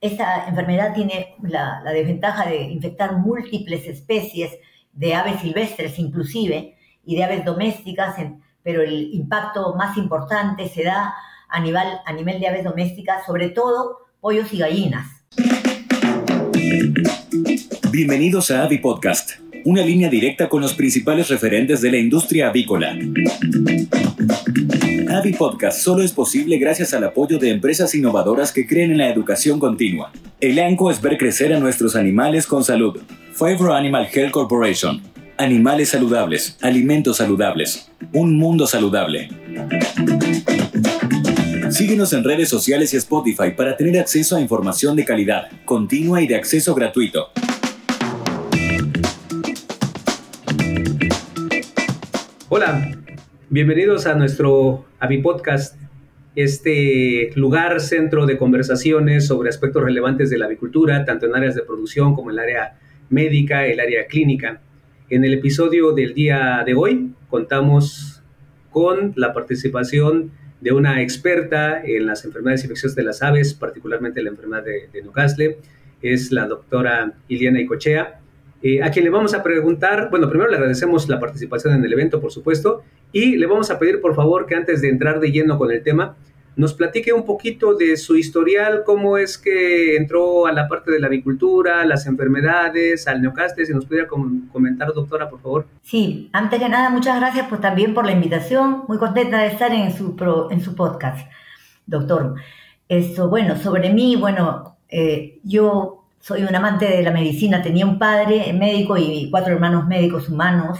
Esta enfermedad tiene la, desventaja de infectar múltiples especies de aves silvestres inclusive y de aves domésticas, pero el impacto más importante se da a nivel, a nivel de aves domésticas, sobre todo pollos y gallinas. Bienvenidos a Avi Podcast, una línea directa con los principales referentes de la industria avícola. Avi Podcast solo es posible gracias al apoyo de empresas innovadoras que creen en la educación continua. El ANCO es ver crecer a nuestros animales con salud. Favor Animal Health Corporation. Animales saludables, alimentos saludables, un mundo saludable. Síguenos en redes sociales y Spotify para tener acceso a información de calidad, continua y de acceso gratuito. Hola, Bienvenidos a nuestro AVI Podcast, este lugar, centro de conversaciones sobre aspectos relevantes de la avicultura, tanto en áreas de producción como en el área médica, el área clínica. En el episodio del día de hoy contamos con la participación de una experta en las enfermedades infecciosas de las aves, particularmente la enfermedad de, de Newcastle, es la doctora Iliana Icochea. Eh, a quien le vamos a preguntar, bueno, primero le agradecemos la participación en el evento, por supuesto, y le vamos a pedir, por favor, que antes de entrar de lleno con el tema, nos platique un poquito de su historial, cómo es que entró a la parte de la avicultura, las enfermedades, al neocaste, si nos pudiera comentar, doctora, por favor. Sí, antes que nada, muchas gracias pues, también por la invitación, muy contenta de estar en su, en su podcast, doctor. Esto, bueno, sobre mí, bueno, eh, yo soy un amante de la medicina, tenía un padre médico y cuatro hermanos médicos humanos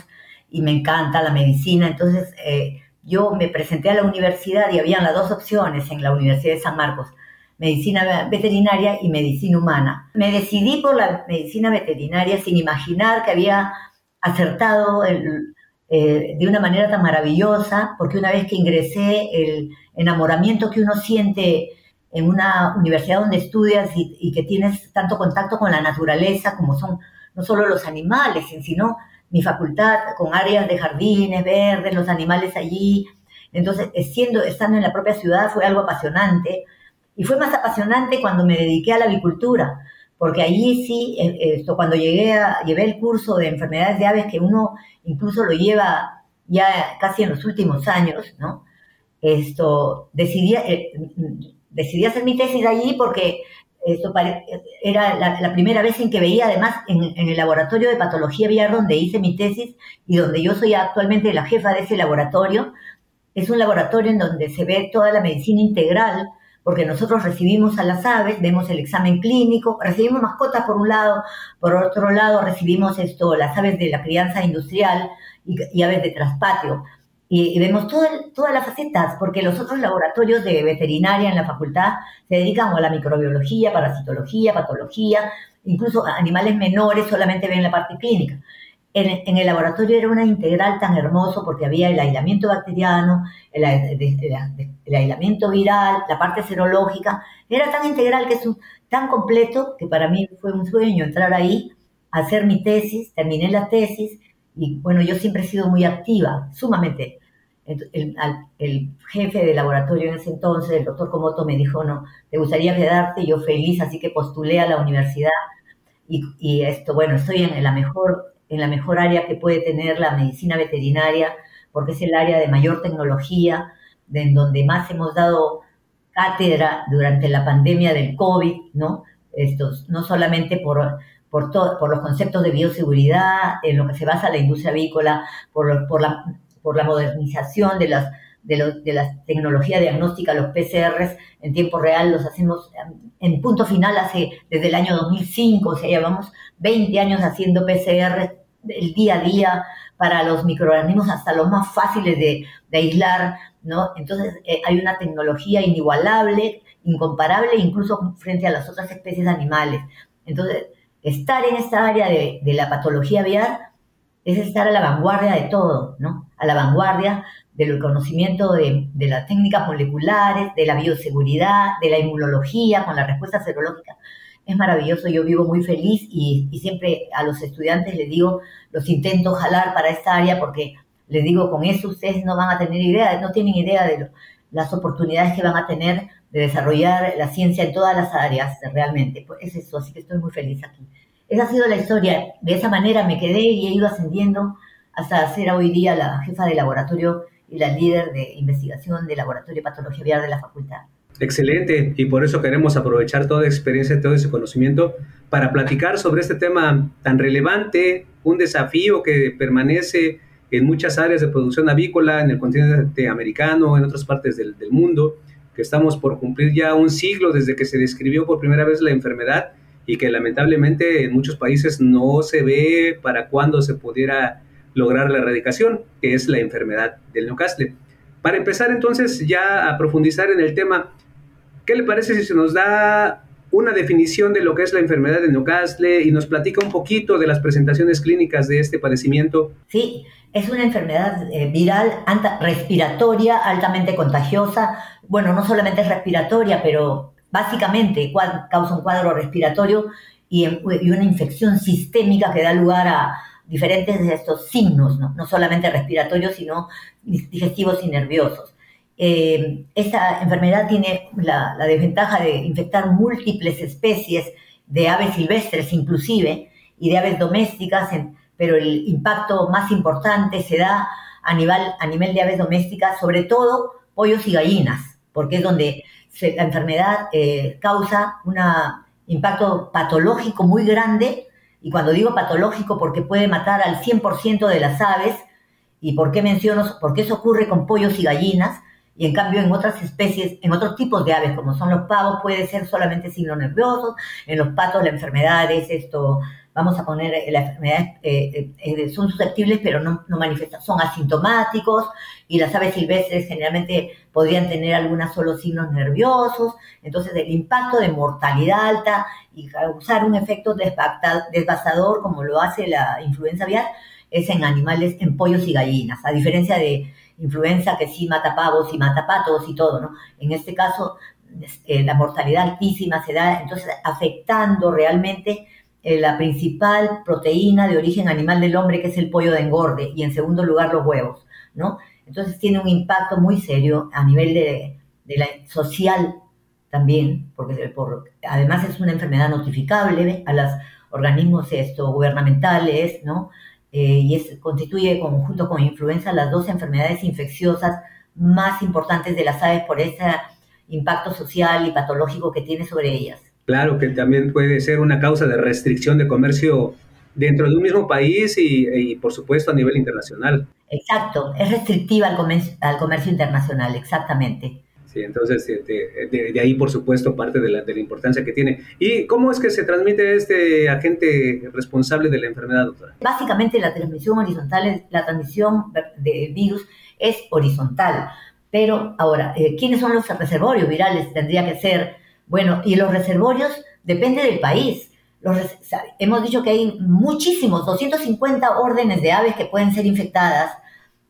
y me encanta la medicina, entonces eh, yo me presenté a la universidad y habían las dos opciones en la Universidad de San Marcos, medicina veterinaria y medicina humana. Me decidí por la medicina veterinaria sin imaginar que había acertado eh, de una manera tan maravillosa, porque una vez que ingresé, el enamoramiento que uno siente en una universidad donde estudias y, que tienes tanto contacto con la naturaleza como son no solo los animales, sino mi facultad con áreas de jardines verdes, los animales allí. Entonces, siendo, estando en la propia ciudad fue algo apasionante. Y fue más apasionante cuando me dediqué a la avicultura, porque allí sí, eh, esto, cuando llegué a, llevé el curso de enfermedades de aves, que uno incluso lo lleva ya casi en los últimos años, ¿no? Esto, decidí, eh, decidí hacer mi tesis allí porque esto era la, primera vez en que veía, además, en, el laboratorio de patología aviar donde hice mi tesis y donde yo soy actualmente la jefa de ese laboratorio. Es un laboratorio en donde se ve toda la medicina integral, porque nosotros recibimos a las aves, vemos el examen clínico, recibimos mascotas por un lado, por otro lado recibimos esto, las aves de la crianza industrial y, y aves de traspatio y, vemos todas las facetas, porque los otros laboratorios de veterinaria en la facultad se dedican a la microbiología, parasitología, patología, incluso animales menores solamente ven la parte clínica. En, el laboratorio era una integral tan hermoso porque había el aislamiento bacteriano, el, aislamiento viral, la parte serológica. Era tan integral que es tan completo que para mí fue un sueño entrar ahí, hacer mi tesis, terminé la tesis y bueno, yo siempre he sido muy activa, sumamente. El, el, jefe de laboratorio en ese entonces, el doctor Komoto, me dijo, no, ¿te gustaría quedarte? Yo feliz, así que postulé a la universidad y, y esto, bueno, estoy en la, mejor, en la mejor área que puede tener la medicina veterinaria, porque es el área de mayor tecnología, de en donde más hemos dado cátedra durante la pandemia del COVID, ¿no? Estos, no solamente por por, por los conceptos de bioseguridad, en lo que se basa la industria avícola, por, por, la, por la modernización de las, de, de la tecnología diagnóstica, los PCRs en tiempo real los hacemos en punto final hace desde el año 2005, o sea, llevamos 20 años haciendo PCR el día a día para los microorganismos hasta los más fáciles de, de aislar, ¿no? Entonces eh, hay una tecnología inigualable, incomparable incluso frente a las otras especies animales. Entonces, estar en esta área de, la patología aviar es estar a la vanguardia de todo, ¿no? A la vanguardia del conocimiento de, las técnicas moleculares, de la bioseguridad, de la inmunología con la respuesta serológica. Es maravilloso, yo vivo muy feliz y, siempre a los estudiantes les digo, los intento jalar para esta área porque les digo, con eso ustedes no van a tener idea, no tienen idea de las oportunidades que van a tener de desarrollar la ciencia en todas las áreas, realmente. Pues es eso, así que estoy muy feliz aquí. Esa ha sido la historia. De esa manera me quedé y he ido ascendiendo hasta ser hoy día la jefa de laboratorio y la líder de investigación del Laboratorio de Patología Vial de la facultad. Excelente, y por eso queremos aprovechar toda experiencia, todo ese conocimiento para platicar sobre este tema tan relevante, un desafío que permanece en muchas áreas de producción avícola, en el continente americano, en otras partes del, del mundo, que estamos por cumplir ya un siglo desde que se describió por primera vez la enfermedad y que lamentablemente en muchos países no se ve para cuándo se pudiera lograr la erradicación, que es la enfermedad del Newcastle. Para empezar entonces ya a profundizar en el tema, ¿qué le parece si se nos da una definición de lo que es la enfermedad de Newcastle y nos platica un poquito de las presentaciones clínicas de este padecimiento? Sí, es una enfermedad eh, viral respiratoria altamente contagiosa. Bueno, no solamente es respiratoria, pero básicamente causa un cuadro respiratorio y, y una infección sistémica que da lugar a, diferentes de estos signos, no, solamente respiratorios, sino digestivos y nerviosos. Eh, esta enfermedad tiene la, desventaja de infectar múltiples especies de aves silvestres inclusive y de aves domésticas, pero el impacto más importante se da a nivel, de aves domésticas, sobre todo pollos y gallinas, porque es donde la enfermedad eh, causa un impacto patológico muy grande y cuando digo patológico, porque puede matar al 100% de las aves. ¿Y por qué menciono? Porque eso ocurre con pollos y gallinas. Y en cambio en otras especies, en otros tipos de aves, como son los pavos, puede ser solamente signos nerviosos. En los patos la enfermedad es esto, vamos a poner, eh, la enfermedad, eh, eh, son susceptibles pero no, no manifiestan, son asintomáticos y las aves silvestres generalmente podrían tener algunos solo signos nerviosos. Entonces el impacto de mortalidad alta y causar un efecto devastador como lo hace la influenza aviar es en animales, en pollos y gallinas, a diferencia de influenza que sí mata pavos y mata patos y todo, ¿no? En este caso, este, la mortalidad altísima se da entonces afectando realmente eh, la principal proteína de origen animal del hombre, que es el pollo de engorde, y en segundo lugar los huevos, ¿no? Entonces tiene un impacto muy serio a nivel de, la social también, porque además es una enfermedad notificable a los organismos esto, gubernamentales, ¿no? Eh, y es, constituye junto con influenza las dos enfermedades infecciosas más importantes de las aves por ese impacto social y patológico que tiene sobre ellas. Claro que también puede ser una causa de restricción de comercio dentro de un mismo país y, por supuesto a nivel internacional. Exacto, es restrictiva al comercio, al comercio internacional, exactamente. Sí, entonces de, ahí por supuesto parte de la, de la, importancia que tiene. ¿Y cómo es que se transmite este agente responsable de la enfermedad, doctora? Básicamente la transmisión horizontal, la transmisión del virus es horizontal. Pero ahora, eh, ¿quiénes son los reservorios virales? Tendría que ser, bueno, y los reservorios depende del país. Los, hemos dicho que hay muchísimos, 250 órdenes de aves que pueden ser infectadas,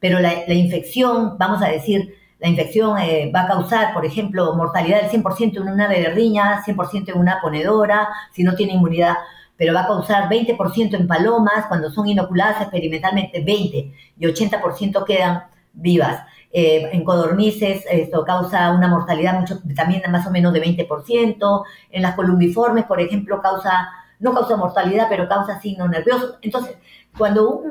pero la infección, vamos a decir, la infección eh, va a causar, por ejemplo, mortalidad del 100% en una ave de riña, 100% en una ponedora, si no tiene inmunidad, pero va a causar 20% en palomas cuando son inoculadas experimentalmente, 20 y 80% quedan vivas. Eh, en codornices esto causa una mortalidad mucho, también más o menos de 20%. En las columbiformes, por ejemplo, causa, no causa mortalidad, pero causa signos nerviosos. Entonces, cuando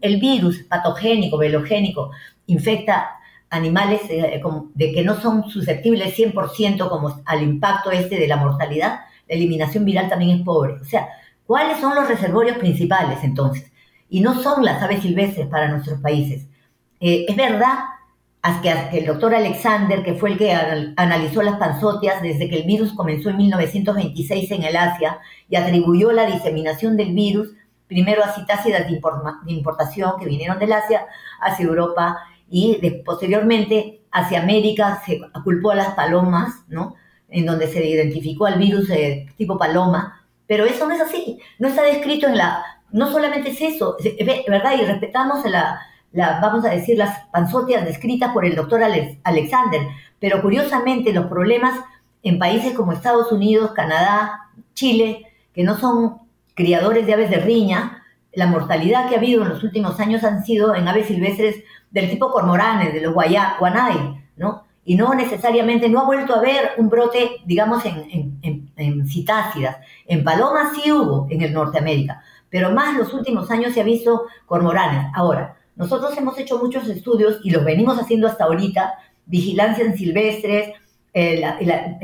el virus patogénico, velogénico, infecta animales eh, de que no son susceptibles 100% como al impacto este de la mortalidad, la eliminación viral también es pobre. O sea, ¿cuáles son los reservorios principales entonces? Y no son las aves silvestres para nuestros países. Eh, es verdad que el doctor Alexander, que fue el que analizó las panzotias desde que el virus comenzó en 1926 en el Asia y atribuyó la diseminación del virus primero a citácidas de, importación que vinieron del Asia hacia Europa y posteriormente hacia América se culpó a las palomas, ¿no? En donde se identificó al virus tipo paloma, pero eso no es así, no está descrito en la, no solamente es eso, ¿verdad? Y respetamos la, la vamos a decir, las panzotias descritas por el doctor Alexander, pero curiosamente los problemas en países como Estados Unidos, Canadá, Chile, que no son criadores de aves de riña, la mortalidad que ha habido en los últimos años han sido en aves silvestres del tipo cormoranes, de los guanay, ¿no? y no necesariamente, no ha vuelto a haber un brote, digamos, en, en, en, citácidas. En palomas sí hubo en el Norteamérica, pero más los últimos años se ha visto cormoranes. Ahora, nosotros hemos hecho muchos estudios y los venimos haciendo hasta ahorita, vigilancia en silvestres, eh,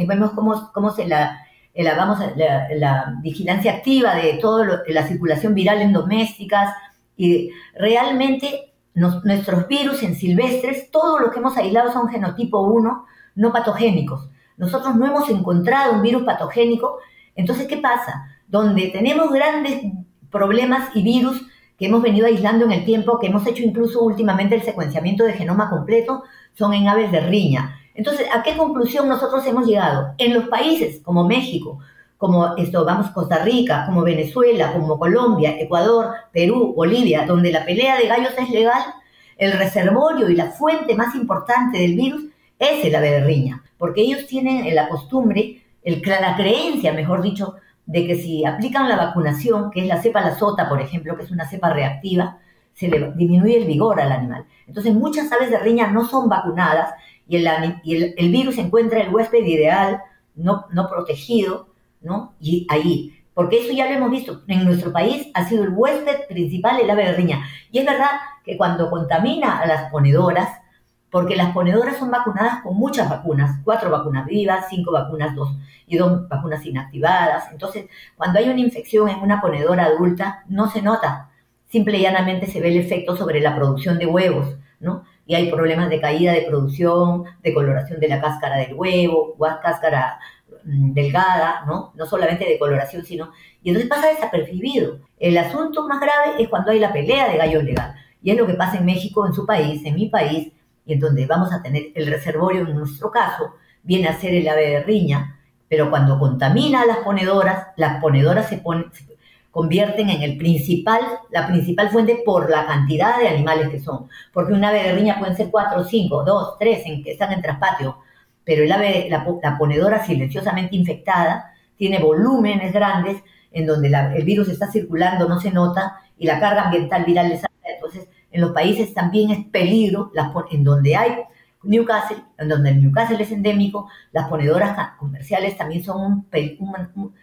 vemos cómo, cómo se la, la, vamos la, la, vigilancia activa de toda la circulación viral en domésticas y realmente nuestros virus en silvestres, todo lo que hemos aislado son genotipo 1, no patogénicos. Nosotros no hemos encontrado un virus patogénico. Entonces, ¿qué pasa? Donde tenemos grandes problemas y virus que hemos venido aislando en el tiempo, que hemos hecho incluso últimamente el secuenciamiento de genoma completo, son en aves de riña. Entonces, ¿a qué conclusión nosotros hemos llegado? En los países como México, como esto, vamos, Costa Rica, como Venezuela, como Colombia, Ecuador, Perú, Bolivia, donde la pelea de gallos es legal, el reservorio y la fuente más importante del virus es el ave de riña, porque ellos tienen la costumbre, el, la creencia, mejor dicho, de que si aplican la vacunación, que es la cepa la sota, por ejemplo, que es una cepa reactiva, se le disminuye el vigor al animal. Entonces, muchas aves de riña no son vacunadas y el, y el, el virus encuentra el huésped ideal, no, no protegido, ¿no? Y ahí, porque eso ya lo hemos visto, en nuestro país ha sido el huésped principal el ave riña. Y es verdad que cuando contamina a las ponedoras, porque las ponedoras son vacunadas con muchas vacunas, cuatro vacunas vivas, cinco vacunas, dos y dos vacunas inactivadas. Entonces, cuando hay una infección en una ponedora adulta, no se nota, simple y llanamente se ve el efecto sobre la producción de huevos, ¿no? Y hay problemas de caída de producción, de coloración de la cáscara del huevo, o cáscara delgada, ¿no? No solamente de coloración, sino... Y entonces pasa desapercibido. El asunto más grave es cuando hay la pelea de gallos legal. Y es lo que pasa en México, en su país, en mi país, y en donde vamos a tener el reservorio, en nuestro caso, viene a ser el ave de riña, pero cuando contamina a las ponedoras, las ponedoras se, ponen, convierten en el principal, la principal fuente por la cantidad de animales que son. Porque un ave de riña pueden ser cuatro, cinco, dos, tres, en, que están en traspatio pero el ave, la, ponedora silenciosamente infectada tiene volúmenes grandes en donde el virus está circulando, no se nota, y la carga ambiental viral le sale. Entonces, en los países también es peligro, las, en donde hay Newcastle, en donde el Newcastle es endémico, las ponedoras comerciales también son un, un,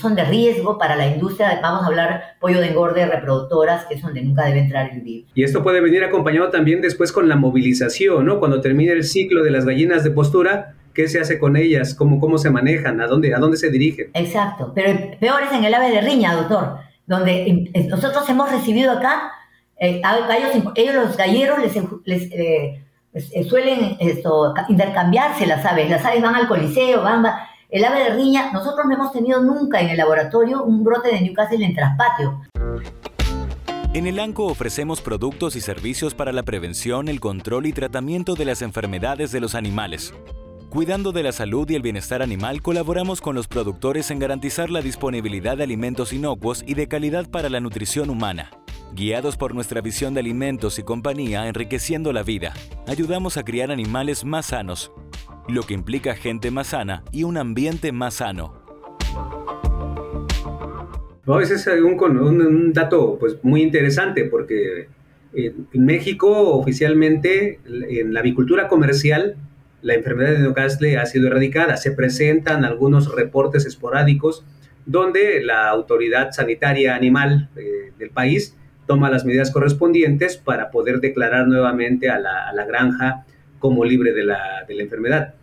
son de riesgo para la industria, vamos a hablar pollo de engorde, reproductoras, que es donde nunca debe entrar el virus. Y esto puede venir acompañado también después con la movilización, ¿no? Cuando termine el ciclo de las gallinas de postura, ¿qué se hace con ellas? ¿Cómo, cómo se manejan? ¿A dónde, ¿A dónde se dirigen? Exacto, pero peor es en el ave de riña, doctor, donde nosotros hemos recibido acá, eh, ellos los galleros les, eh, eh, suelen esto, intercambiarse las aves, las aves van al coliseo, van el ave de riña, nosotros no hemos tenido nunca en el laboratorio un brote de Newcastle en traspatio. En el ANCO ofrecemos productos y servicios para la prevención, el control y tratamiento de las enfermedades de los animales. Cuidando de la salud y el bienestar animal, colaboramos con los productores en garantizar la disponibilidad de alimentos inocuos y de calidad para la nutrición humana. Guiados por nuestra visión de alimentos y compañía enriqueciendo la vida, ayudamos a criar animales más sanos, lo que implica gente más sana y un ambiente más sano. ese es un, dato pues, muy interesante porque en México oficialmente en la avicultura comercial la enfermedad de Newcastle ha sido erradicada. Se presentan algunos reportes esporádicos donde la autoridad sanitaria animal eh, del país toma las medidas correspondientes para poder declarar nuevamente a la granja como libre de la, de la enfermedad.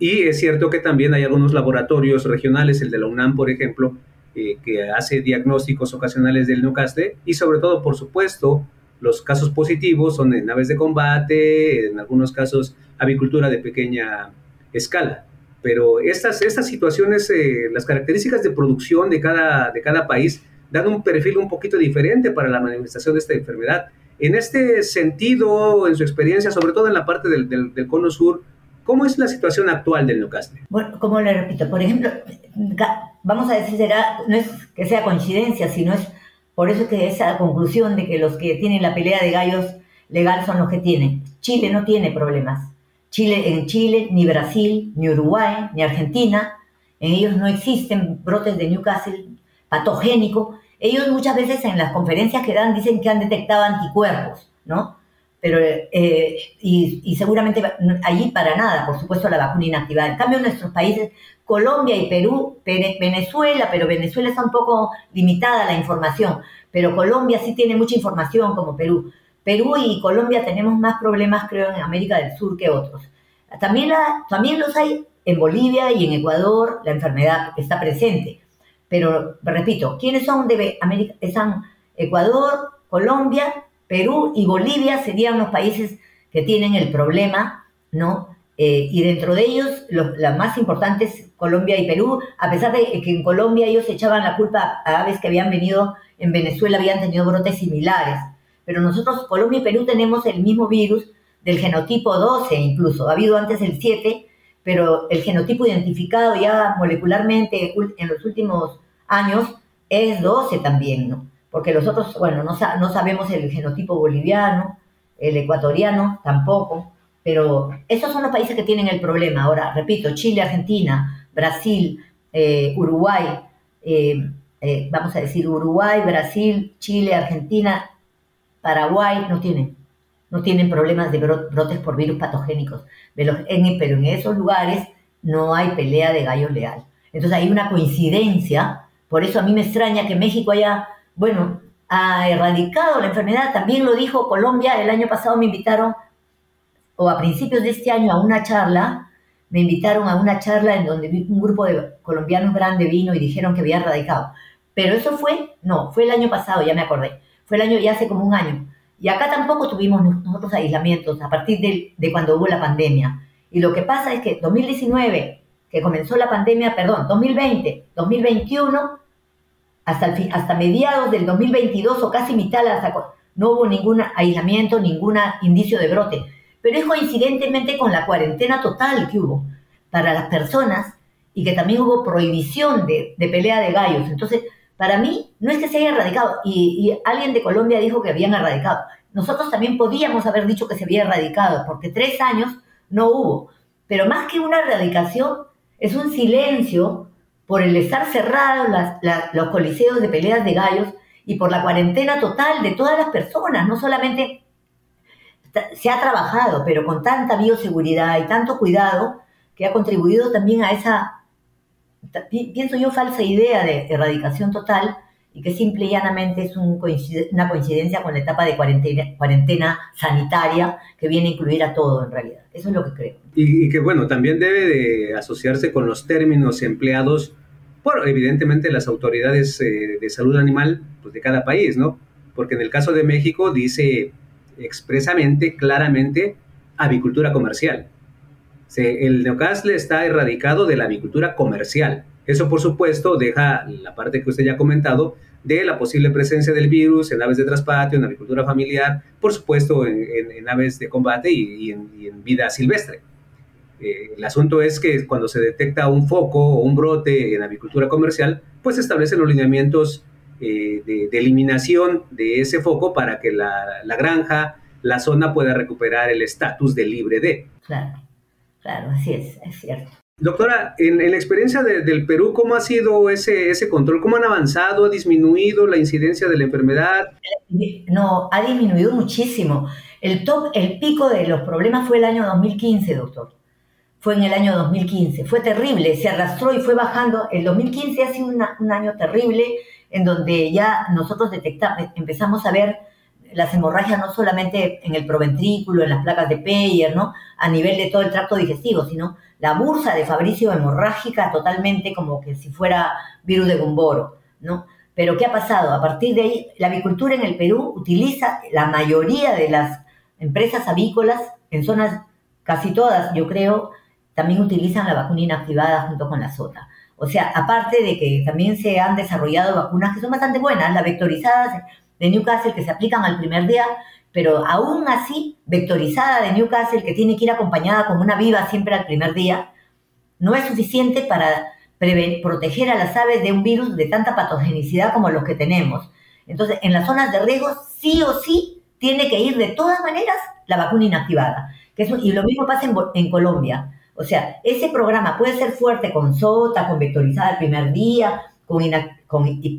Y es cierto que también hay algunos laboratorios regionales, el de la UNAM, por ejemplo, eh, que hace diagnósticos ocasionales del Newcastle y sobre todo, por supuesto, los casos positivos son en naves de combate, en algunos casos avicultura de pequeña escala. Pero estas, estas situaciones, eh, las características de producción de cada, de cada país dan un perfil un poquito diferente para la manifestación de esta enfermedad. En este sentido, en su experiencia, sobre todo en la parte del, del, cono sur, ¿cómo es la situación actual del Newcastle? Bueno, como le repito, por ejemplo, vamos a decir, será, no es que sea coincidencia, sino es por eso que esa conclusión de que los que tienen la pelea de gallos legal son los que tienen. Chile no tiene problemas. Chile, en Chile, ni Brasil, ni Uruguay, ni Argentina, en ellos no existen brotes de Newcastle patogénico ellos muchas veces en las conferencias que dan dicen que han detectado anticuerpos, ¿no? pero eh, y, seguramente allí para nada, por supuesto, la vacuna inactivada. En cambio, nuestros países, Colombia y Perú, Venezuela, pero Venezuela está un poco limitada la información, pero Colombia sí tiene mucha información como Perú. Perú y Colombia tenemos más problemas, creo, en América del Sur que otros. También, también los hay en Bolivia y en Ecuador, la enfermedad está presente. Pero, repito, ¿quiénes son de América? Están Ecuador, Colombia, Perú y Bolivia serían los países que tienen el problema, ¿no? Eh, y dentro de ellos, los, las más importantes, Colombia y Perú, a pesar de que en Colombia ellos echaban la culpa a aves que habían venido en Venezuela, habían tenido brotes similares. Pero nosotros, Colombia y Perú, tenemos el mismo virus del genotipo 12 incluso. Ha habido antes el 7, pero el genotipo identificado ya molecularmente en los últimos años es 12 también, ¿no? Porque los otros, bueno, no, no sabemos el genotipo boliviano, el ecuatoriano tampoco, pero esos son los países que tienen el problema. Ahora, repito, Chile, Argentina, Brasil, eh, Uruguay, eh, eh, vamos a decir Uruguay, Brasil, Chile, Argentina, Paraguay, no tienen, no tienen problemas de brotes por virus patogénicos, pero en esos lugares no hay pelea de gallos leal. Entonces hay una coincidencia, por eso a mí me extraña que México haya, bueno, ha erradicado la enfermedad, también lo dijo Colombia, el año pasado me invitaron, o a principios de este año, a una charla, me invitaron a una charla en donde un grupo de colombianos grande vino y dijeron que había erradicado. Pero eso fue, no, fue el año pasado, ya me acordé, fue el año ya hace como un año. Y acá tampoco tuvimos nosotros aislamientos a partir de, de cuando hubo la pandemia. Y lo que pasa es que 2019, que comenzó la pandemia, perdón, 2020, 2021, hasta, el, hasta mediados del 2022 o casi mitad, no hubo ningún aislamiento, ningún indicio de brote. Pero es coincidentemente con la cuarentena total que hubo para las personas y que también hubo prohibición de, de pelea de gallos. Entonces, para mí, no es que se haya erradicado, y, alguien de Colombia dijo que habían erradicado. Nosotros también podíamos haber dicho que se había erradicado, porque tres años no hubo. Pero más que una erradicación, es un silencio por el estar cerrados los coliseos de peleas de gallos y por la cuarentena total de todas las personas. No solamente se ha trabajado, pero con tanta bioseguridad y tanto cuidado que ha contribuido también a esa pienso yo, falsa idea de erradicación total y que simple y llanamente es una coincidencia con la etapa de cuarentena, sanitaria que viene a incluir a todo en realidad. Eso es lo que creo. Y, que bueno, también debe de asociarse con los términos empleados por evidentemente las autoridades eh, de salud animal pues, de cada país, ¿no? Porque en el caso de México dice expresamente, claramente, avicultura comercial el neocastle está erradicado de la avicultura comercial. Eso, por supuesto, deja la parte que usted ya ha comentado de la posible presencia del virus en aves de traspatio, en avicultura familiar, por supuesto, en, aves de combate y, en, vida silvestre. Eh, el asunto es que cuando se detecta un foco o un brote en avicultura comercial, pues se establecen los lineamientos eh, de, eliminación de ese foco para que la, la granja, la zona pueda recuperar el estatus de libre de. Claro. Claro, así es, es cierto. Doctora, en, la experiencia del Perú, ¿cómo ha sido ese, ese control? ¿Cómo han avanzado? ¿Ha disminuido la incidencia de la enfermedad? No, ha disminuido muchísimo. El top, el pico de los problemas fue el año 2015, doctor. Fue en el año 2015. Fue terrible, se arrastró y fue bajando. El 2015 ha sido un año terrible en donde ya nosotros detectamos, empezamos a ver las hemorragias no solamente en el proventrículo, en las placas de Peyer, ¿no? A nivel de todo el tracto digestivo, sino la bursa de Fabricio hemorrágica totalmente como que si fuera virus de Gumboro, ¿no? Pero ¿qué ha pasado? A partir de ahí, la avicultura en el Perú utiliza la mayoría de las empresas avícolas en zonas, casi todas, yo creo, también utilizan la vacuna inactivada junto con la sota. O sea, aparte de que también se han desarrollado vacunas que son bastante buenas, las vectorizadas de Newcastle que se aplican al primer día, pero aún así, vectorizada de Newcastle, que tiene que ir acompañada con una viva siempre al primer día, no es suficiente para proteger a las aves de un virus de tanta patogenicidad como los que tenemos. Entonces, en las zonas de riesgo, sí o sí, tiene que ir de todas maneras la vacuna inactivada. Que y lo mismo pasa en, en Colombia. O sea, ese programa puede ser fuerte con sota, con vectorizada el primer día, con,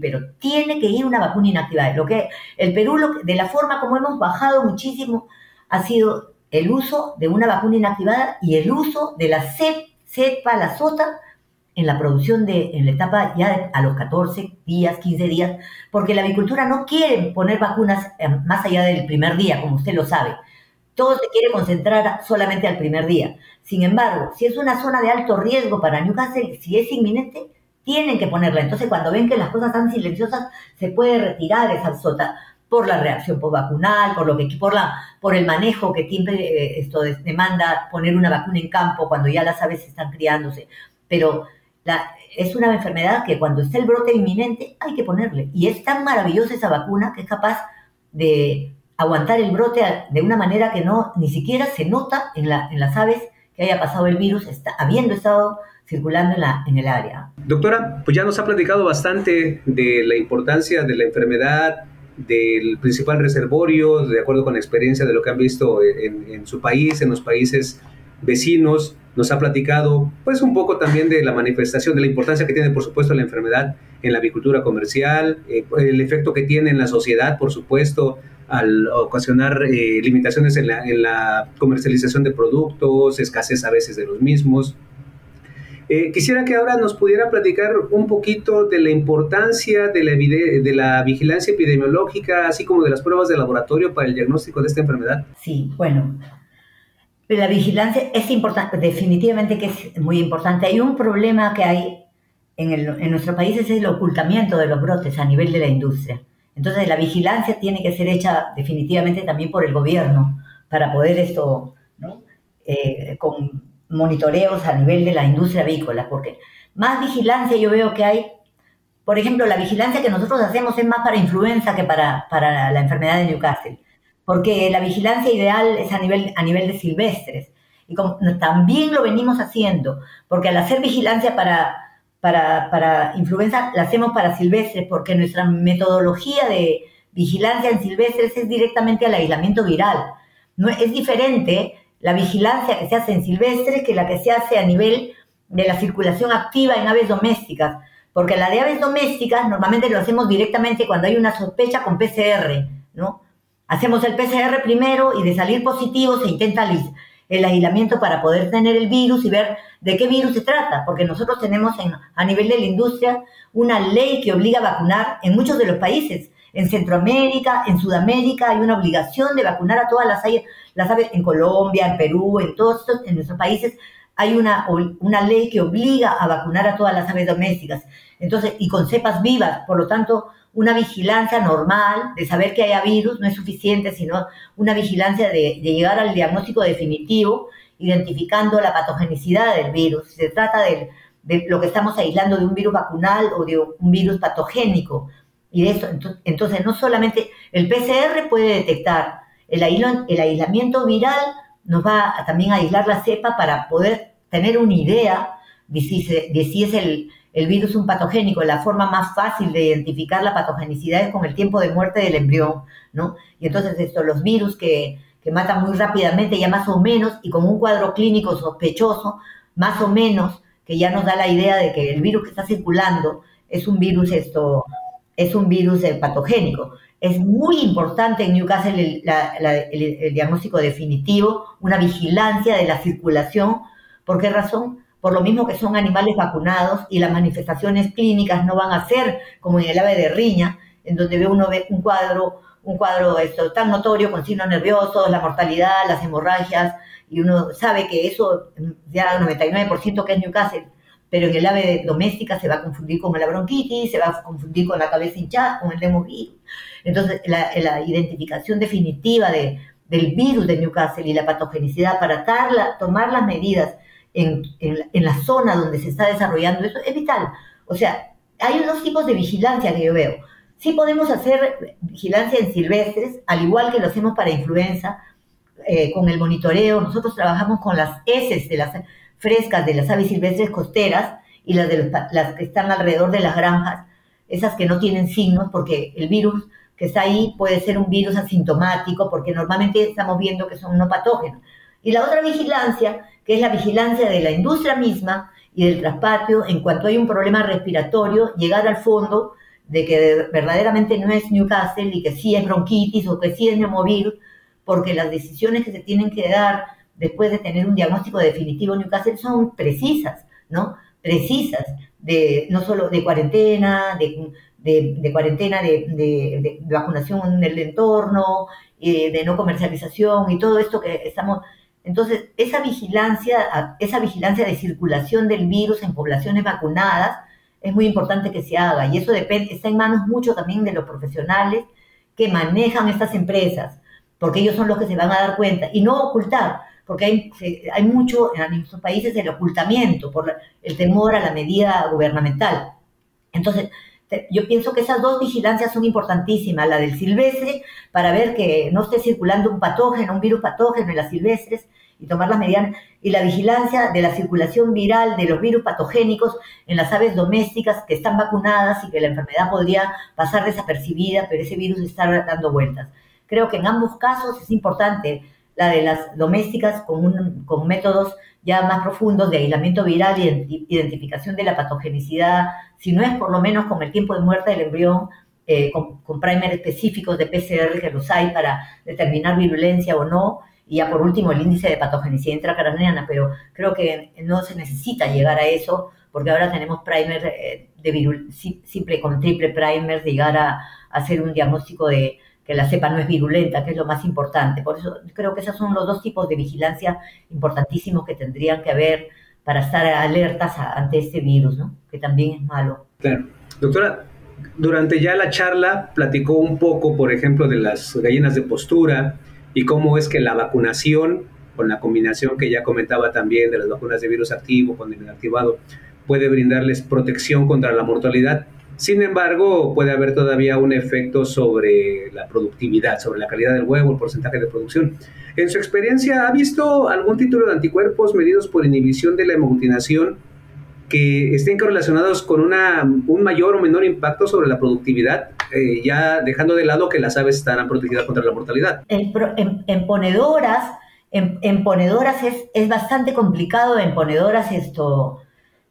pero tiene que ir una vacuna inactivada. Lo que el Perú, de la forma como hemos bajado muchísimo ha sido el uso de una vacuna inactivada y el uso de la cepa, la sota, en la producción de, en la etapa ya a los 14 días, 15 días, porque la avicultura no quiere poner vacunas eh, más allá del primer día, como usted lo sabe. Todo se quiere concentrar solamente al primer día. Sin embargo, si es una zona de alto riesgo para Newcastle, si es inminente, tienen que ponerla. Entonces, cuando ven que las cosas están silenciosas, se puede retirar esa sota por la reacción vacunal, por lo que por la por el manejo que siempre eh, esto demanda poner una vacuna en campo cuando ya las aves están criándose. Pero es una enfermedad que cuando está el brote inminente hay que ponerle. Y es tan maravillosa esa vacuna que es capaz de aguantar el brote de una manera que no ni siquiera se nota en, en las aves que haya pasado el virus, está, habiendo estado circulando en, la, el área. Doctora, pues ya nos ha platicado bastante de la importancia de la enfermedad, del principal reservorio, de acuerdo con la experiencia de lo que han visto en, su país, en los países vecinos nos ha platicado pues un poco también de la manifestación, de la importancia que tiene por supuesto la enfermedad en la avicultura comercial, eh, el efecto que tiene en la sociedad por supuesto al ocasionar eh, limitaciones en la, comercialización de productos, escasez a veces de los mismos. Eh, quisiera que ahora nos pudiera platicar un poquito de la importancia de la, vigilancia epidemiológica, así como de las pruebas de laboratorio para el diagnóstico de esta enfermedad. Sí, bueno, la vigilancia es importante, definitivamente que es muy importante. Hay un problema que hay en, el, en nuestro país, es el ocultamiento de los brotes a nivel de la industria. Entonces la vigilancia tiene que ser hecha definitivamente también por el gobierno para poder esto, ¿no? Eh, monitoreos a nivel de la industria avícola, porque más vigilancia yo veo que hay, por ejemplo, la vigilancia que nosotros hacemos es más para influenza que para, para la enfermedad de Newcastle porque la vigilancia ideal es a nivel, a nivel de silvestres. Y como, también lo venimos haciendo, porque al hacer vigilancia para, para, para influenza, la hacemos para silvestres, porque nuestra metodología de vigilancia en silvestres es directamente al aislamiento viral. No, es diferente la vigilancia que se hace en silvestres que la que se hace a nivel de la circulación activa en aves domésticas, porque la de aves domésticas normalmente lo hacemos directamente cuando hay una sospecha con PCR, ¿no? Hacemos el PCR primero y de salir positivo se intenta el aislamiento para poder tener el virus y ver de qué virus se trata, porque nosotros tenemos a nivel de la industria una ley que obliga a vacunar en muchos de los países. En Centroamérica, en Sudamérica hay una obligación de vacunar a todas las aves, las aves en Colombia, en Perú, en todos estos, en nuestros países hay una, una ley que obliga a vacunar a todas las aves domésticas. Entonces, y con cepas vivas, por lo tanto, una vigilancia normal de saber que haya virus no es suficiente, sino una vigilancia de, llegar al diagnóstico definitivo, identificando la patogenicidad del virus. Se trata de, lo que estamos aislando de un virus vacunal o de un virus patogénico. Y de eso, entonces, no solamente el PCR puede detectar, el, el aislamiento viral nos va a también a aislar la cepa para poder tener una idea de si es el, el virus un patogénico, la forma más fácil de identificar la patogenicidad es con el tiempo de muerte del embrión, ¿no? Y entonces esto, los virus que, que matan muy rápidamente, ya más o menos, y con un cuadro clínico sospechoso, más o menos, que ya nos da la idea de que el virus que está circulando es un virus esto, es un virus eh, patogénico. Es muy importante en Newcastle el diagnóstico definitivo, una vigilancia de la circulación. ¿Por qué razón? por lo mismo que son animales vacunados y las manifestaciones clínicas no van a ser como en el ave de riña, en donde ve uno ve un cuadro, un cuadro esto, tan notorio con signos nerviosos, la mortalidad, las hemorragias, y uno sabe que eso ya 99% que es Newcastle, pero en el ave doméstica se va a confundir con la bronquitis, se va a confundir con la cabeza hinchada, con el demovirus. Entonces, la, identificación definitiva de, del virus de Newcastle y la patogenicidad para tomar las medidas en, la zona donde se está desarrollando eso es vital. O sea, hay unos tipos de vigilancia que yo veo. Sí podemos hacer vigilancia en silvestres, al igual que lo hacemos para influenza, eh, con el monitoreo. Nosotros trabajamos con las heces de las frescas de las aves silvestres costeras y las, de las que están alrededor de las granjas, esas que no tienen signos, porque el virus que está ahí puede ser un virus asintomático, porque normalmente estamos viendo que son no patógenos. Y la otra vigilancia que es la vigilancia de la industria misma y del traspatio en cuanto hay un problema respiratorio, llegar al fondo de que verdaderamente no es Newcastle y que sí es bronquitis o que sí es neumovirus, porque las decisiones que se tienen que dar después de tener un diagnóstico definitivo en Newcastle son precisas, ¿no? Precisas, de, no solo de cuarentena, de, cuarentena, de, vacunación en el entorno, eh, de no comercialización y todo esto que estamos... Entonces, esa vigilancia, esa vigilancia de circulación del virus en poblaciones vacunadas es muy importante que se haga y eso depende, está en manos mucho también de los profesionales que manejan estas empresas, porque ellos son los que se van a dar cuenta y no ocultar, porque hay, hay mucho en nuestros países el ocultamiento por el temor a la medida gubernamental. Entonces, yo pienso que esas dos vigilancias son importantísimas, la del silvestre, para ver que no esté circulando un patógeno, un virus patógeno en las silvestres, y tomar las medidas, y la vigilancia de la circulación viral de los virus patogénicos en las aves domésticas que están vacunadas y que la enfermedad podría pasar desapercibida, pero ese virus está dando vueltas. Creo que en ambos casos es importante la de las domésticas con, con métodos ya más profundos de aislamiento viral y identificación de la patogenicidad, si no es por lo menos con el tiempo de muerte del embrión, eh, con, con primer específicos de PCR que los hay para determinar virulencia o no, y ya por último el índice de patogenicidad intracraneana, pero creo que no se necesita llegar a eso, porque ahora tenemos primer eh, de virul simple con triple primer, llegar a, hacer un diagnóstico de que la cepa no es virulenta, que es lo más importante. Por eso creo que esos son los dos tipos de vigilancia importantísimos que tendrían que haber para estar alertas ante este virus, ¿no? que también es malo. Claro. Doctora, durante ya la charla platicó un poco, por ejemplo, de las gallinas de postura, y cómo es que la vacunación, con la combinación que ya comentaba también de las vacunas de virus activo con el inactivado, puede brindarles protección contra la mortalidad. Sin embargo, puede haber todavía un efecto sobre la productividad, sobre la calidad del huevo, el porcentaje de producción. En su experiencia, ¿ha visto algún título de anticuerpos medidos por inhibición de la hemoglutinación que estén correlacionados con una, un mayor o menor impacto sobre la productividad, eh, ya dejando de lado que las aves están protegidas contra la mortalidad. En, en, ponedoras, en, ponedoras es, es, bastante complicado en ponedoras esto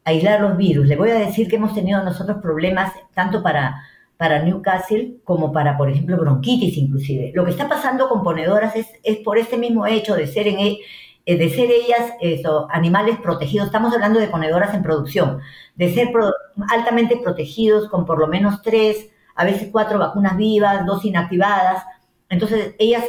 aislar los virus. Le voy a decir que hemos tenido nosotros problemas tanto para, para Newcastle como para, por ejemplo, bronquitis inclusive. Lo que está pasando con ponedoras es, es por este mismo hecho de ser en, eh, de ser ellas eso, animales protegidos, estamos hablando de ponedoras en producción, de ser altamente protegidos con por lo menos tres, a veces cuatro vacunas vivas, dos inactivadas. Entonces, ellas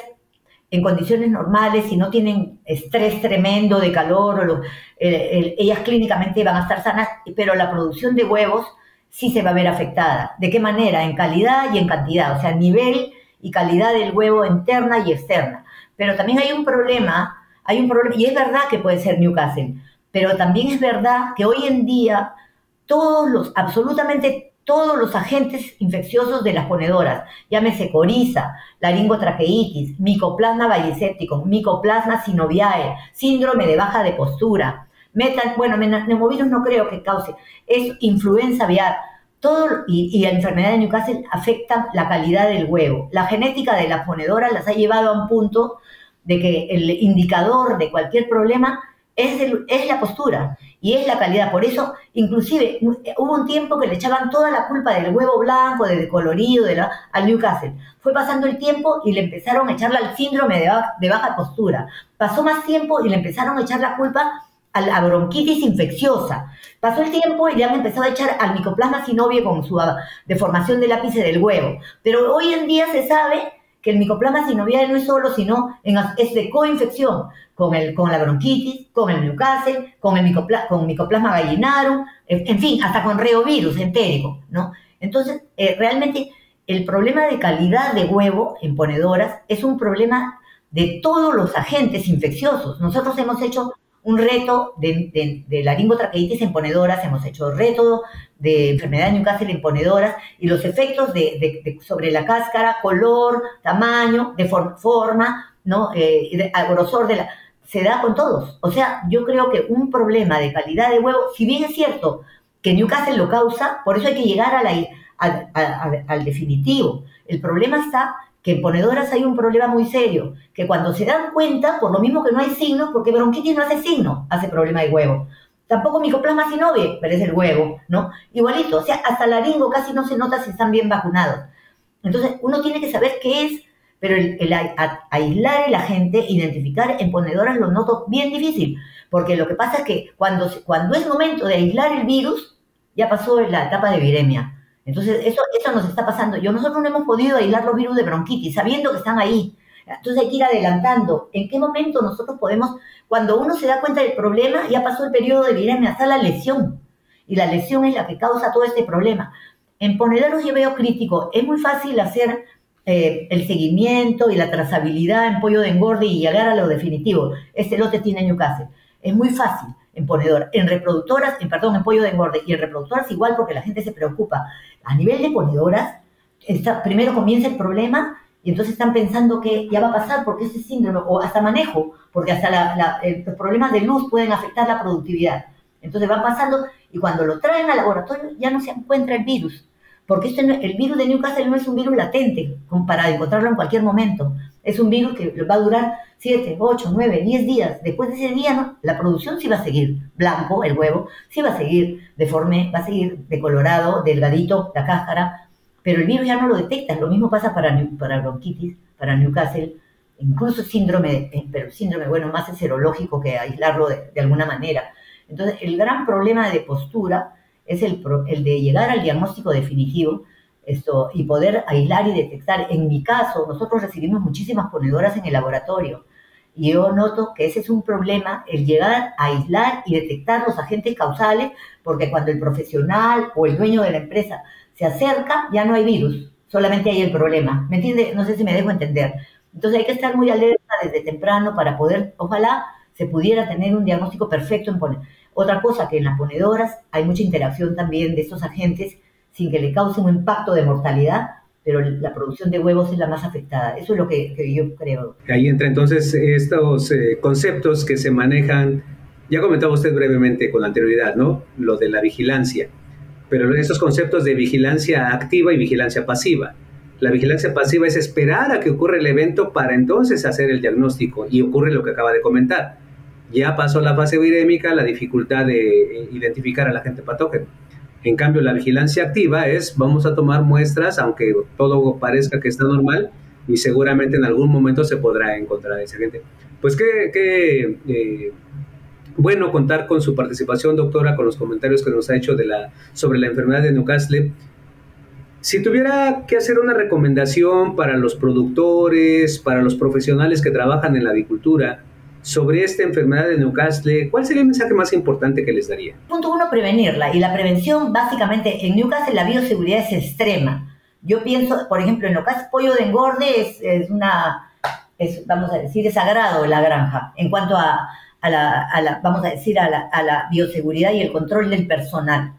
en condiciones normales, si no tienen estrés tremendo de calor, o ellas clínicamente van a estar sanas, pero la producción de huevos sí se va a ver afectada. ¿De qué manera? En calidad y en cantidad, o sea, nivel y calidad del huevo interna y externa. Pero también hay un problema hay un problema, y es verdad que puede ser Newcastle, pero también es verdad que hoy en día todos los, absolutamente todos los agentes infecciosos de las ponedoras, llámese coriza, laringotraqueitis, micoplasma bayeséptico, micoplasma sinoviae, síndrome de baja de postura, metal, bueno, neumovirus no creo que cause, es influenza aviar, todo y, la enfermedad de Newcastle afecta la calidad del huevo. La genética de las ponedoras las ha llevado a un punto de que el indicador de cualquier problema es la postura y es la calidad. Por eso, inclusive, hubo un tiempo que le echaban toda la culpa del huevo blanco, del colorido, de la, al Newcastle. Fue pasando el tiempo y le empezaron a echarle al síndrome de, baja postura. Pasó más tiempo y le empezaron a echar la culpa a la bronquitis infecciosa. Pasó el tiempo y le han empezado a echar al micoplasma sinovie con su deformación del ápice del huevo. Pero hoy en día se sabe que el micoplasma sinovial no es solo, sino en, es de coinfección con, el, con la bronquitis, con el Newcastle, con el con micoplasma gallinarum, en, fin, hasta con reovirus entérico, ¿no? Entonces, eh, realmente el problema de calidad de huevo en ponedoras es un problema de todos los agentes infecciosos. Nosotros hemos hecho un reto de, de, de laringotraqueitis en ponedoras, hemos hecho reto de enfermedad de Newcastle en ponedoras y los efectos de, sobre la cáscara, color, tamaño, de forma, ¿no? Eh, grosor de la... Se da con todos. O sea, yo creo que un problema de calidad de huevo, si bien es cierto que Newcastle lo causa, por eso hay que llegar a la, al definitivo. El problema está que en ponedoras hay un problema muy serio, que cuando se dan cuenta, por lo mismo que no hay signos, porque bronquitis no hace signo, hace problema de huevo. Tampoco micoplasma sinovie, pero es el huevo, ¿no? Igualito, o sea, hasta laringo casi no se nota si están bien vacunados. Entonces, uno tiene que saber qué es pero el, aislar a la gente, identificar en ponedoras lo noto bien difícil, porque lo que pasa es que cuando, cuando es momento de aislar el virus, ya pasó la etapa de viremia. Entonces, eso, eso nos está pasando. Yo, nosotros no hemos podido aislar los virus de bronquitis, sabiendo que están ahí. Entonces hay que ir adelantando. ¿En qué momento nosotros podemos, cuando uno se da cuenta del problema, ya pasó el periodo de viremia, está la lesión? Y la lesión es la que causa todo este problema. En ponederos yo veo crítico. Es muy fácil hacer eh, el seguimiento y la trazabilidad en pollo de engorde y llegar a lo definitivo. Este lote tiene Newcastle. Es muy fácil en ponedor. En reproductoras, en, perdón, en pollo de engorde y en reproductoras igual porque la gente se preocupa. A nivel de ponedoras, está, primero comienza el problema y entonces están pensando que ya va a pasar porque ese síndrome, o hasta manejo, porque hasta los problemas de luz pueden afectar la productividad. Entonces va pasando y cuando lo traen al laboratorio ya no se encuentra el virus, porque este el virus de Newcastle no es un virus latente para encontrarlo en cualquier momento. Es un virus que va a durar 7, 8, 9, 10 días. Después de ese día, la producción sí va a seguir blanco, el huevo, sí va a seguir deforme, va a seguir decolorado, delgadito, la cáscara, pero el virus ya no lo detecta. Lo mismo pasa para, para bronquitis, para Newcastle, incluso síndrome, eh, pero síndrome, bueno, más es serológico que aislarlo de, alguna manera. Entonces, el gran problema de postura es el, el de llegar al diagnóstico definitivo esto, y poder aislar y detectar. En mi caso, nosotros recibimos muchísimas ponedoras en el laboratorio y yo noto que ese es un problema, el llegar a aislar y detectar los agentes causales, porque cuando el profesional o el dueño de la empresa se acerca, ya no hay virus, solamente hay el problema. ¿Me entiende? No sé si me dejo entender. Entonces hay que estar muy alerta desde temprano para poder, ojalá se pudiera tener un diagnóstico perfecto en poner. Otra cosa que en las ponedoras hay mucha interacción también de estos agentes sin que le cause un impacto de mortalidad, pero la producción de huevos es la más afectada. Eso es lo que, yo creo. Ahí entra entonces estos eh, conceptos que se manejan, ya comentaba usted brevemente con anterioridad, ¿no? Lo de la vigilancia pero esos conceptos de vigilancia activa y vigilancia pasiva. La vigilancia pasiva es esperar a que ocurra el evento para entonces hacer el diagnóstico y ocurre lo que acaba de comentar. Ya pasó la fase virémica, la dificultad de eh, identificar al agente patógeno. En cambio, la vigilancia activa es vamos a tomar muestras, aunque todo parezca que está normal, y seguramente en algún momento se podrá encontrar ese agente. Pues qué, qué eh, bueno contar con su participación, doctora, con los comentarios que nos ha hecho sobre la enfermedad de Newcastle. Si tuviera que hacer una recomendación para los productores, para los profesionales que trabajan en la avicultura sobre esta enfermedad de Newcastle, ¿cuál sería el mensaje más importante que les daría? Punto uno, prevenirla. Y la prevención, básicamente, en Newcastle la bioseguridad es extrema. Yo pienso, por ejemplo, en es pollo de engorde es, es una, es, vamos a decir, es sagrado la granja. En cuanto a, la, vamos a decir, a la, bioseguridad y el control del personal.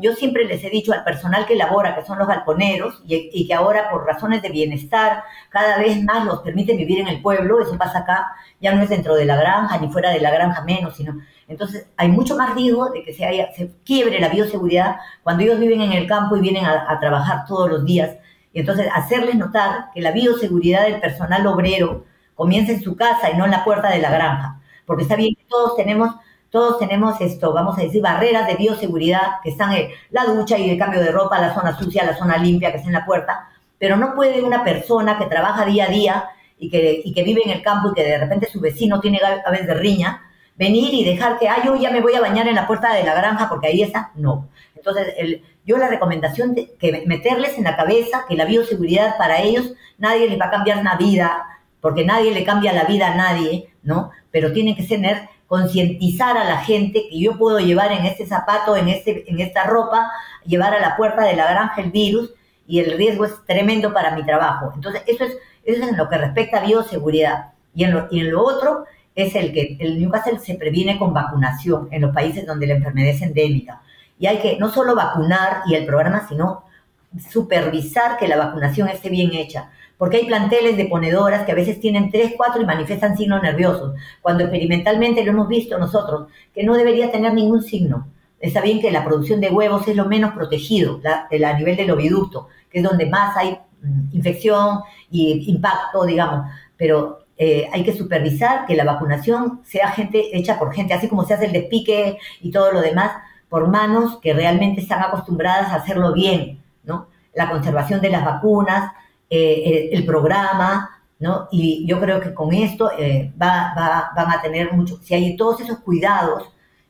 Yo siempre les he dicho al personal que labora, que son los galponeros, y, que ahora por razones de bienestar cada vez más los permiten vivir en el pueblo, eso pasa acá, ya no es dentro de la granja, ni fuera de la granja menos, sino... Entonces hay mucho más riesgo de que se, haya, se quiebre la bioseguridad cuando ellos viven en el campo y vienen a, a trabajar todos los días. Y entonces hacerles notar que la bioseguridad del personal obrero comienza en su casa y no en la puerta de la granja porque está bien que todos tenemos, todos tenemos esto, vamos a decir, barreras de bioseguridad, que están en la ducha y el cambio de ropa, la zona sucia, la zona limpia que está en la puerta, pero no puede una persona que trabaja día a día y que, y que vive en el campo y que de repente su vecino tiene aves de riña, venir y dejar que, ah, yo ya me voy a bañar en la puerta de la granja porque ahí está, no. Entonces, el, yo la recomendación de que meterles en la cabeza que la bioseguridad para ellos, nadie les va a cambiar la vida, porque nadie le cambia la vida a nadie, ¿no? Pero tiene que tener, concientizar a la gente que yo puedo llevar en este zapato, en, este, en esta ropa, llevar a la puerta de la granja el virus y el riesgo es tremendo para mi trabajo. Entonces, eso es, eso es en lo que respecta a bioseguridad. Y en lo, y en lo otro es el que el Newcastle se previene con vacunación en los países donde la enfermedad es endémica. Y hay que no solo vacunar y el programa, sino supervisar que la vacunación esté bien hecha porque hay planteles de ponedoras que a veces tienen 3, 4 y manifiestan signos nerviosos, cuando experimentalmente lo hemos visto nosotros, que no debería tener ningún signo. Está bien que la producción de huevos es lo menos protegido a nivel del oviducto, que es donde más hay mm, infección y impacto, digamos, pero eh, hay que supervisar que la vacunación sea gente hecha por gente, así como se hace el despique y todo lo demás, por manos que realmente están acostumbradas a hacerlo bien, ¿no? La conservación de las vacunas, eh, el programa, ¿no? Y yo creo que con esto eh, va, va, van a tener mucho, si hay todos esos cuidados,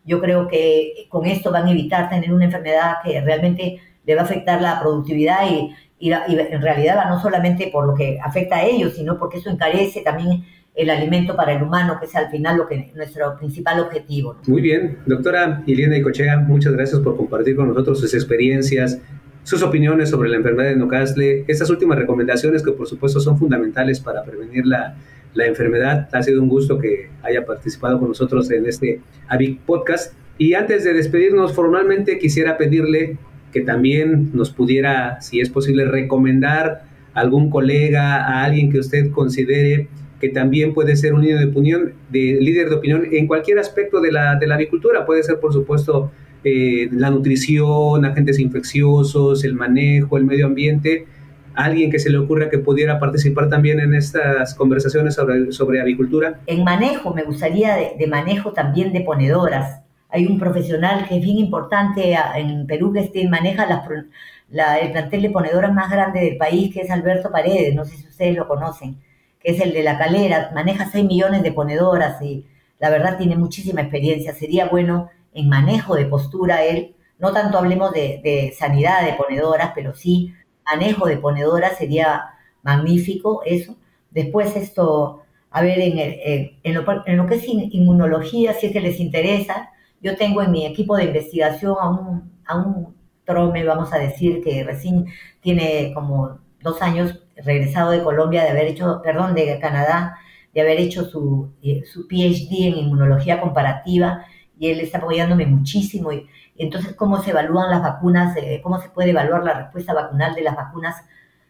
yo creo que con esto van a evitar tener una enfermedad que realmente le va a afectar la productividad y, y, en realidad va no solamente por lo que afecta a ellos, sino porque eso encarece también el alimento para el humano, que es al final lo que nuestro principal objetivo. Muy bien, doctora Iliana Icochea, muchas gracias por compartir con nosotros sus experiencias, sus opiniones sobre la enfermedad de Newcastle, estas últimas recomendaciones que por supuesto son fundamentales para prevenir la, la enfermedad. Ha sido un gusto que haya participado con nosotros en este AVIC Podcast. Y antes de despedirnos formalmente, quisiera pedirle que también nos pudiera, si es posible, recomendar a algún colega, a alguien que usted considere que también puede ser un líder de opinión, de, líder de opinión en cualquier aspecto de la, de la avicultura. Puede ser, por supuesto, eh, la nutrición, agentes infecciosos, el manejo, el medio ambiente. Alguien que se le ocurra que pudiera participar también en estas conversaciones sobre, sobre avicultura. En manejo, me gustaría de, manejo también de ponedoras. Hay un profesional que es bien importante en Perú que maneja la, el plantel de ponedoras más grande del país, que es Alberto Paredes, no sé si ustedes lo conocen que es el de la calera, maneja 6 millones de ponedoras y la verdad tiene muchísima experiencia. Sería bueno en manejo de postura él, no tanto hablemos de, sanidad de ponedoras, pero sí manejo de ponedoras sería magnífico eso. Después esto, a ver, en, lo, en, lo, que es inmunología, si es que les interesa, yo tengo en mi equipo de investigación a un, a un trome, vamos a decir, que recién tiene como dos años regresado de Colombia, de haber hecho, perdón, de Canadá, de haber hecho su, eh, su PhD en inmunología comparativa y él está apoyándome muchísimo. Y, entonces, ¿cómo se evalúan las vacunas? Eh, ¿Cómo se puede evaluar la respuesta vacunal de las vacunas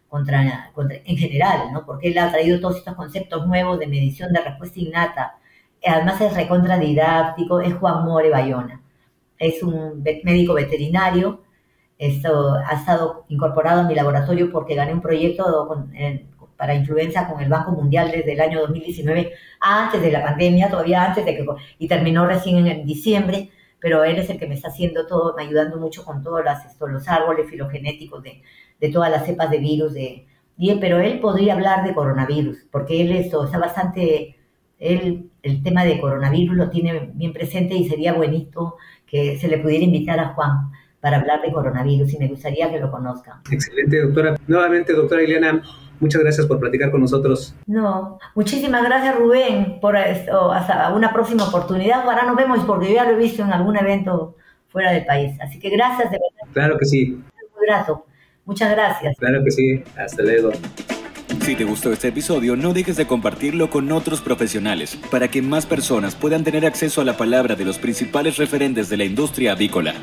contra, contra, en general? ¿no? Porque él ha traído todos estos conceptos nuevos de medición de respuesta innata. Además es recontradidáctico, es Juan More Bayona. Es un médico veterinario esto ha estado incorporado en mi laboratorio porque gané un proyecto para influenza con el Banco Mundial desde el año 2019, antes de la pandemia, todavía antes de que... y terminó recién en diciembre, pero él es el que me está haciendo todo, me ayudando mucho con todos los árboles filogenéticos de, de todas las cepas de virus. De, y, pero él podría hablar de coronavirus, porque él esto, está bastante... Él, el tema de coronavirus lo tiene bien presente y sería bonito que se le pudiera invitar a Juan para hablar de coronavirus y me gustaría que lo conozcan. Excelente, doctora. Nuevamente, doctora Ileana, muchas gracias por platicar con nosotros. No, muchísimas gracias Rubén por esto. Hasta una próxima oportunidad. Ahora nos vemos porque yo ya lo he visto en algún evento fuera del país. Así que gracias de verdad. Claro que sí. Muy grato. Muchas gracias. Claro que sí. Hasta luego. Si te gustó este episodio, no dejes de compartirlo con otros profesionales para que más personas puedan tener acceso a la palabra de los principales referentes de la industria avícola.